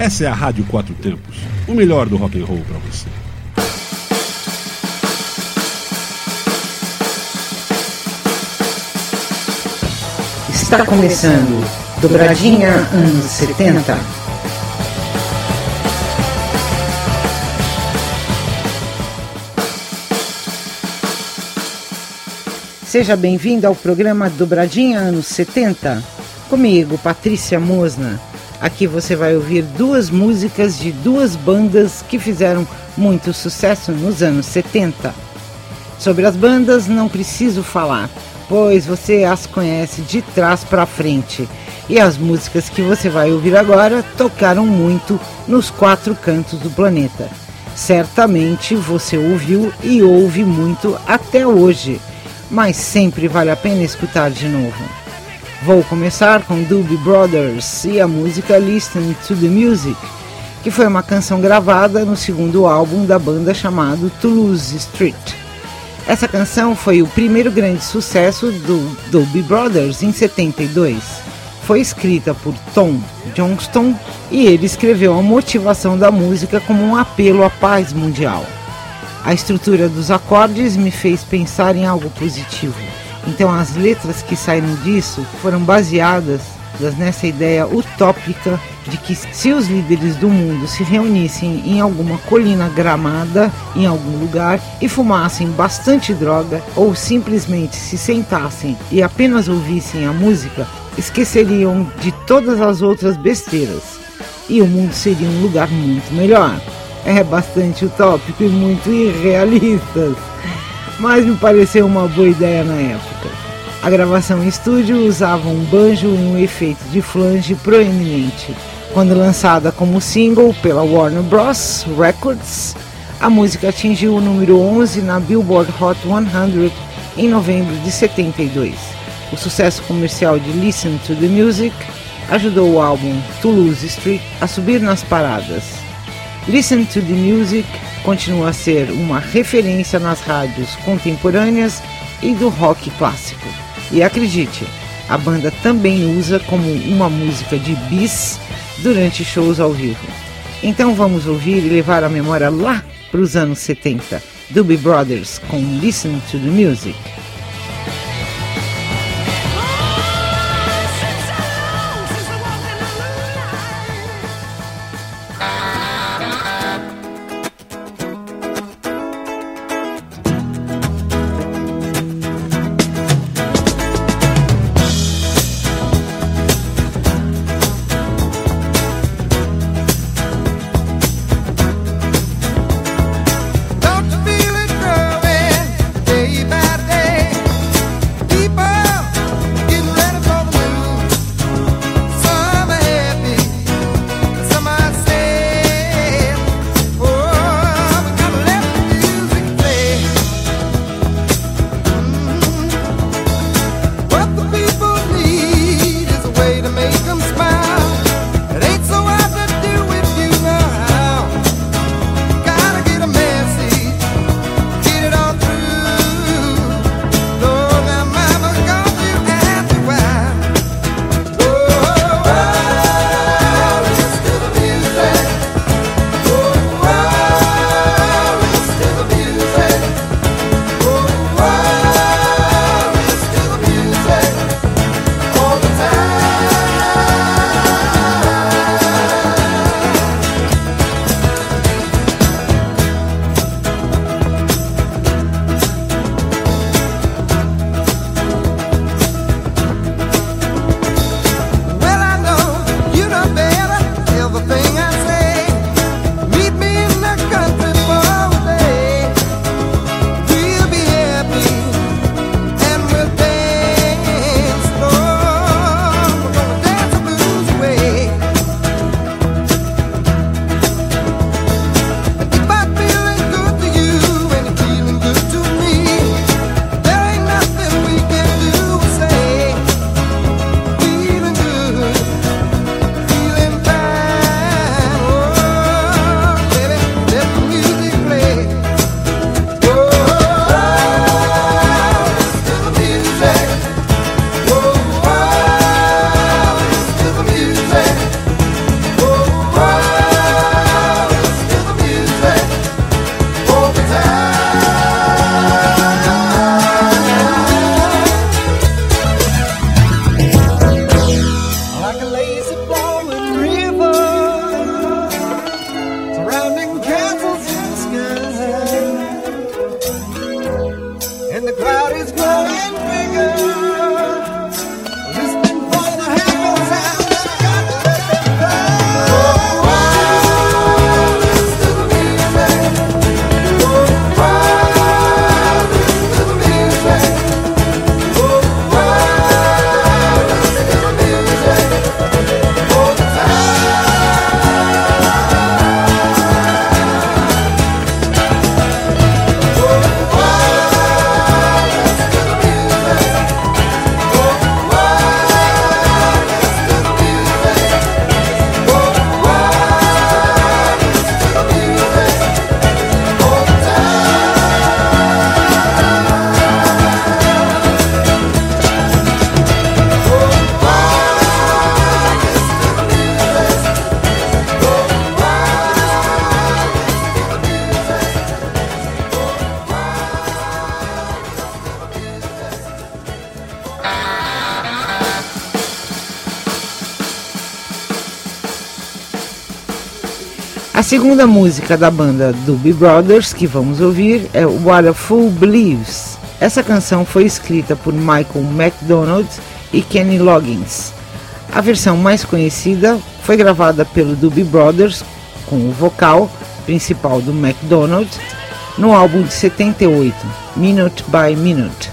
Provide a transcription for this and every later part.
Essa é a Rádio Quatro Tempos, o melhor do rock and roll para você. Está começando Dobradinha anos 70. Seja bem-vindo ao programa Dobradinha anos 70. Comigo, Patrícia Mosna. Aqui você vai ouvir duas músicas de duas bandas que fizeram muito sucesso nos anos 70. Sobre as bandas não preciso falar pois você as conhece de trás para frente. E as músicas que você vai ouvir agora tocaram muito nos quatro cantos do planeta. Certamente você ouviu e ouve muito até hoje, mas sempre vale a pena escutar de novo. Vou começar com Doobie Brothers e a música Listen to the Music, que foi uma canção gravada no segundo álbum da banda chamado Toulouse Street. Essa canção foi o primeiro grande sucesso do Doobie Brothers em 72. Foi escrita por Tom Johnston e ele escreveu a motivação da música como um apelo à paz mundial. A estrutura dos acordes me fez pensar em algo positivo. Então as letras que saíram disso foram baseadas nessa ideia utópica de que se os líderes do mundo se reunissem em alguma colina gramada, em algum lugar, e fumassem bastante droga, ou simplesmente se sentassem e apenas ouvissem a música, esqueceriam de todas as outras besteiras. E o mundo seria um lugar muito melhor. É bastante utópico e muito irrealista, mas me pareceu uma boa ideia na época. A gravação em estúdio usava um banjo e um efeito de flange proeminente. Quando lançada como single pela Warner Bros. Records, a música atingiu o número 11 na Billboard Hot 100 em novembro de 72. O sucesso comercial de Listen to the Music ajudou o álbum Toulouse Street a subir nas paradas. Listen to the Music continua a ser uma referência nas rádios contemporâneas e do rock clássico. E acredite, a banda também usa como uma música de bis durante shows ao vivo. Então vamos ouvir e levar a memória lá para os anos 70. Doobie Brothers com Listen to the Music. Segunda música da banda Doobie Brothers que vamos ouvir é Fool Believes. Essa canção foi escrita por Michael McDonald e Kenny Loggins. A versão mais conhecida foi gravada pelo Doobie Brothers com o vocal principal do McDonald no álbum de 78, Minute by Minute.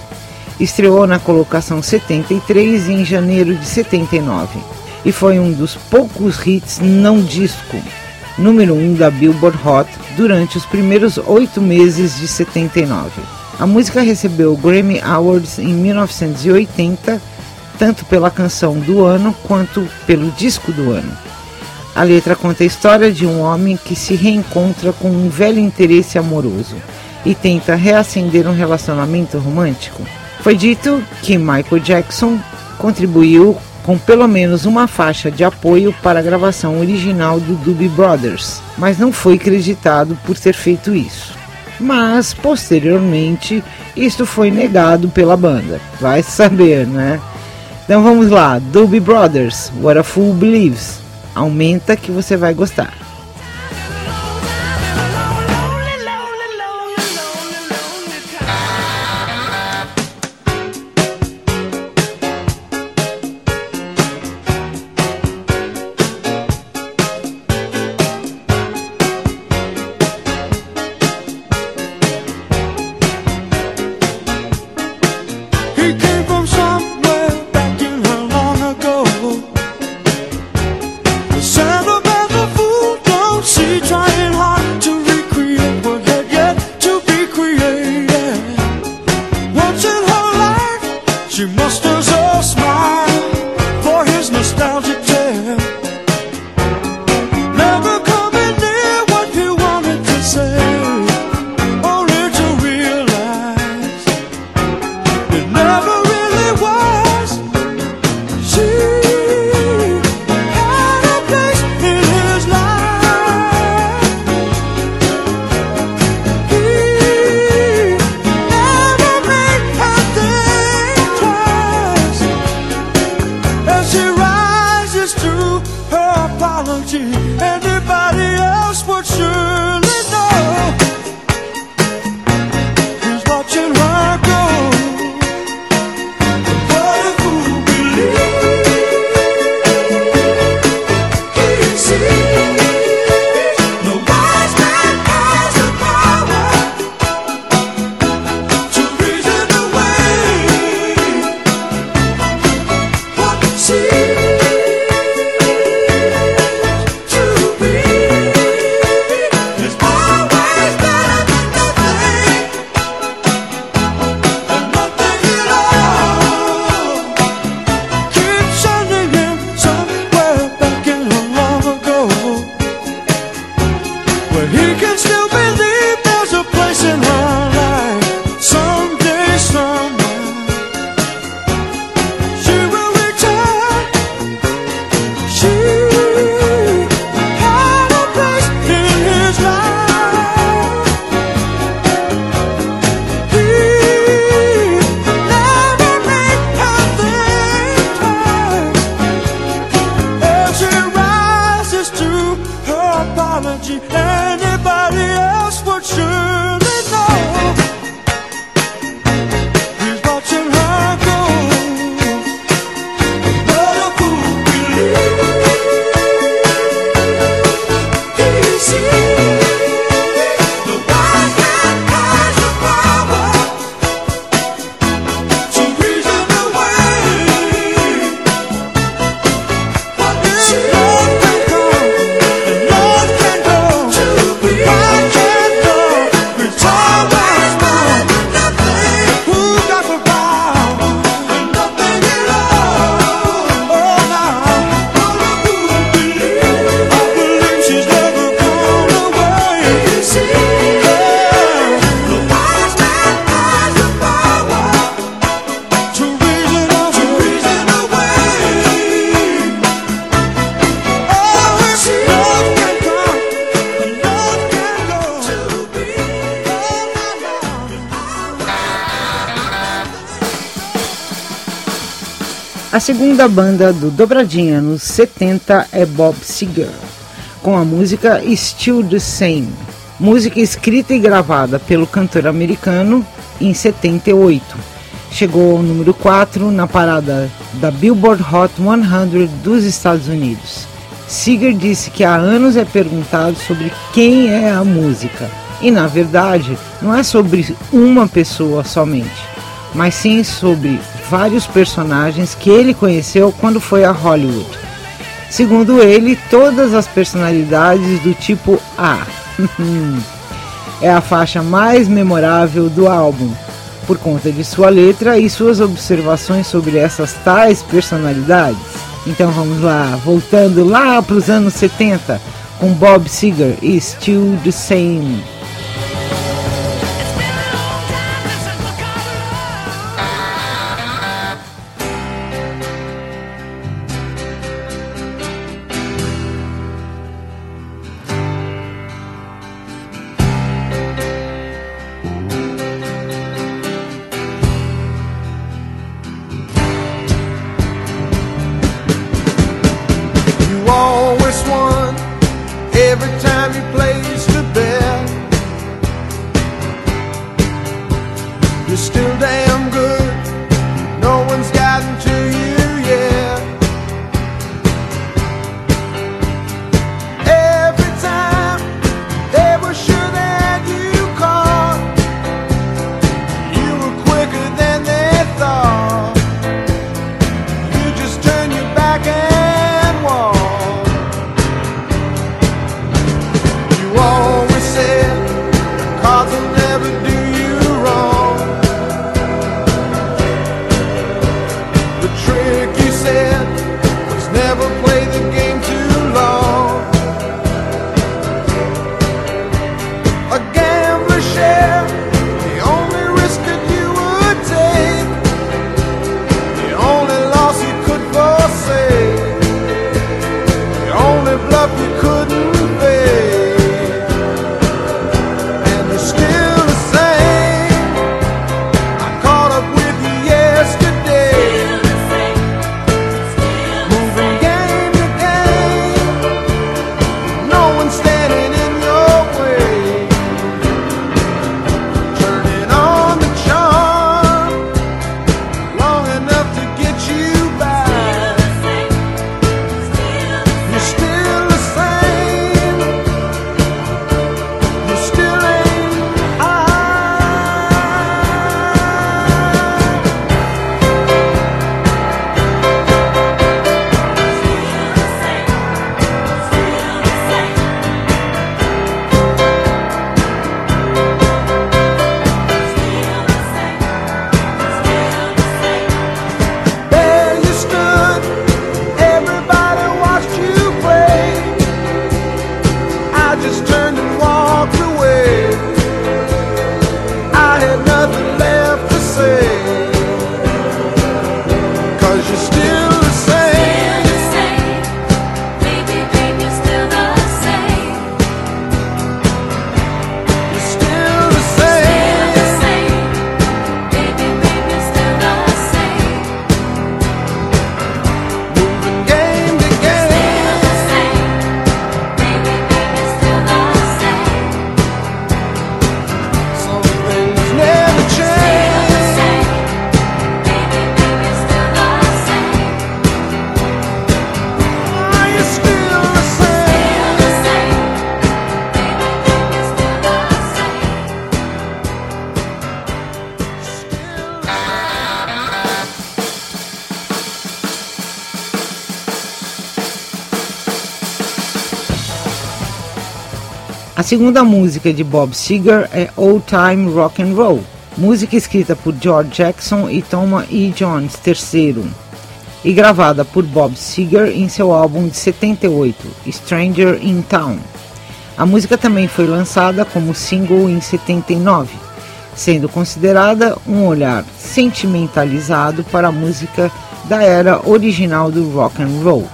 Estreou na colocação 73 em janeiro de 79 e foi um dos poucos hits não disco número 1 da Billboard Hot durante os primeiros oito meses de 79. A música recebeu o Grammy Awards em 1980, tanto pela canção do ano quanto pelo disco do ano. A letra conta a história de um homem que se reencontra com um velho interesse amoroso e tenta reacender um relacionamento romântico. Foi dito que Michael Jackson contribuiu com pelo menos uma faixa de apoio para a gravação original do Doobie Brothers, mas não foi creditado por ter feito isso. Mas posteriormente isso foi negado pela banda. Vai saber, né? Então vamos lá, Doobie Brothers, What a Fool Believes. Aumenta que você vai gostar. A segunda banda do Dobradinha nos 70 é Bob Seger, com a música Still the Same, música escrita e gravada pelo cantor americano em 78. Chegou ao número 4 na parada da Billboard Hot 100 dos Estados Unidos. Seeger disse que há anos é perguntado sobre quem é a música, e na verdade não é sobre uma pessoa somente, mas sim sobre vários personagens que ele conheceu quando foi a Hollywood. Segundo ele, todas as personalidades do tipo A. é a faixa mais memorável do álbum, por conta de sua letra e suas observações sobre essas tais personalidades. Então vamos lá, voltando lá para os anos 70, com Bob Seger e Still the Same. Segunda música de Bob Seger é Old Time Rock and Roll, música escrita por George Jackson e Thomas E. Jones III e gravada por Bob Seger em seu álbum de 78, Stranger in Town. A música também foi lançada como single em 79, sendo considerada um olhar sentimentalizado para a música da era original do rock and roll.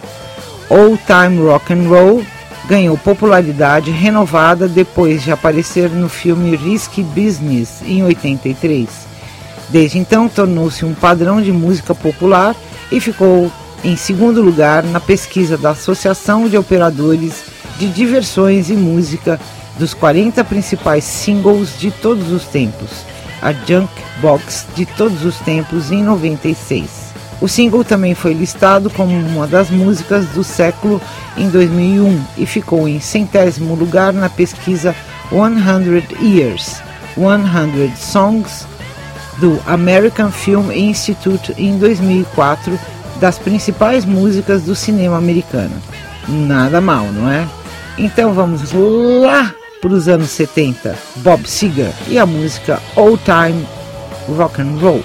Old Time Rock and Roll ganhou popularidade renovada depois de aparecer no filme Risky Business em 83. Desde então tornou-se um padrão de música popular e ficou em segundo lugar na pesquisa da Associação de Operadores de Diversões e Música dos 40 principais singles de todos os tempos, a Junk Box de todos os tempos em 96. O single também foi listado como uma das músicas do século em 2001 e ficou em centésimo lugar na pesquisa 100 Years, 100 Songs do American Film Institute em 2004 das principais músicas do cinema americano. Nada mal, não é? Então vamos lá para os anos 70, Bob Seger e a música Old Time Rock and Roll.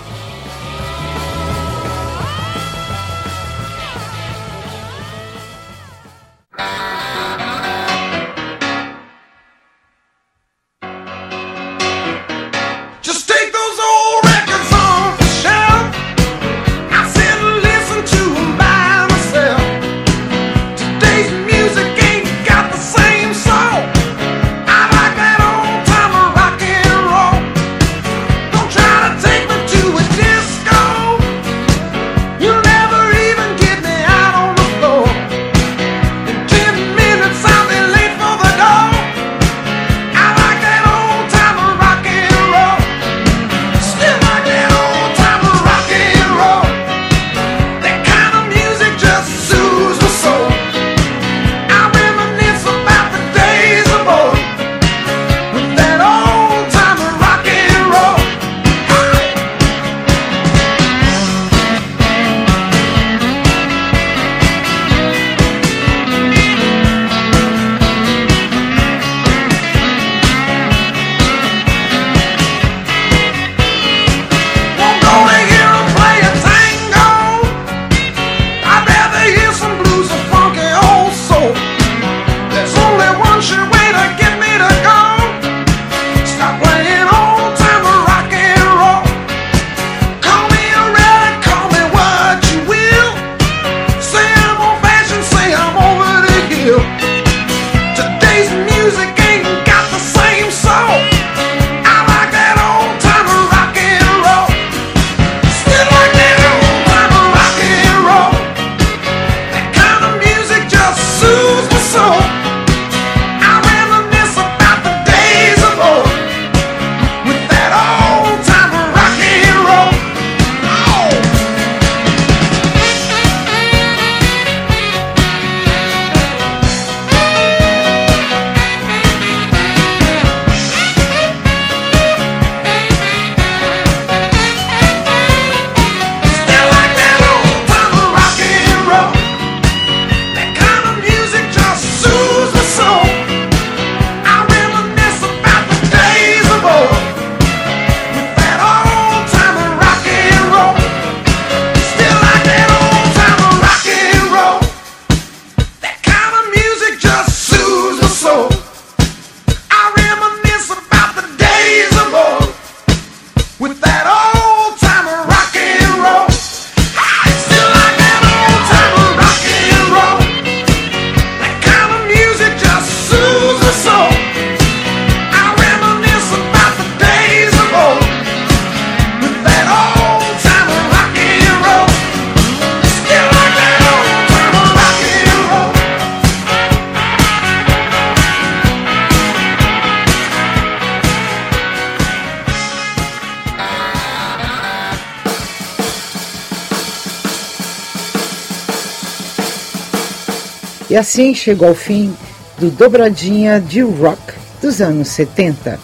Assim chegou ao fim do Dobradinha de Rock dos anos 70.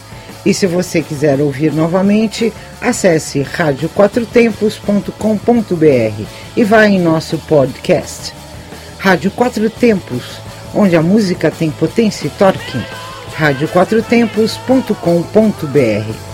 E se você quiser ouvir novamente, acesse radioquatrotempos.com.br e vá em nosso podcast. Rádio Quatro Tempos, onde a música tem potência e torque. radioquatrotempos.com.br.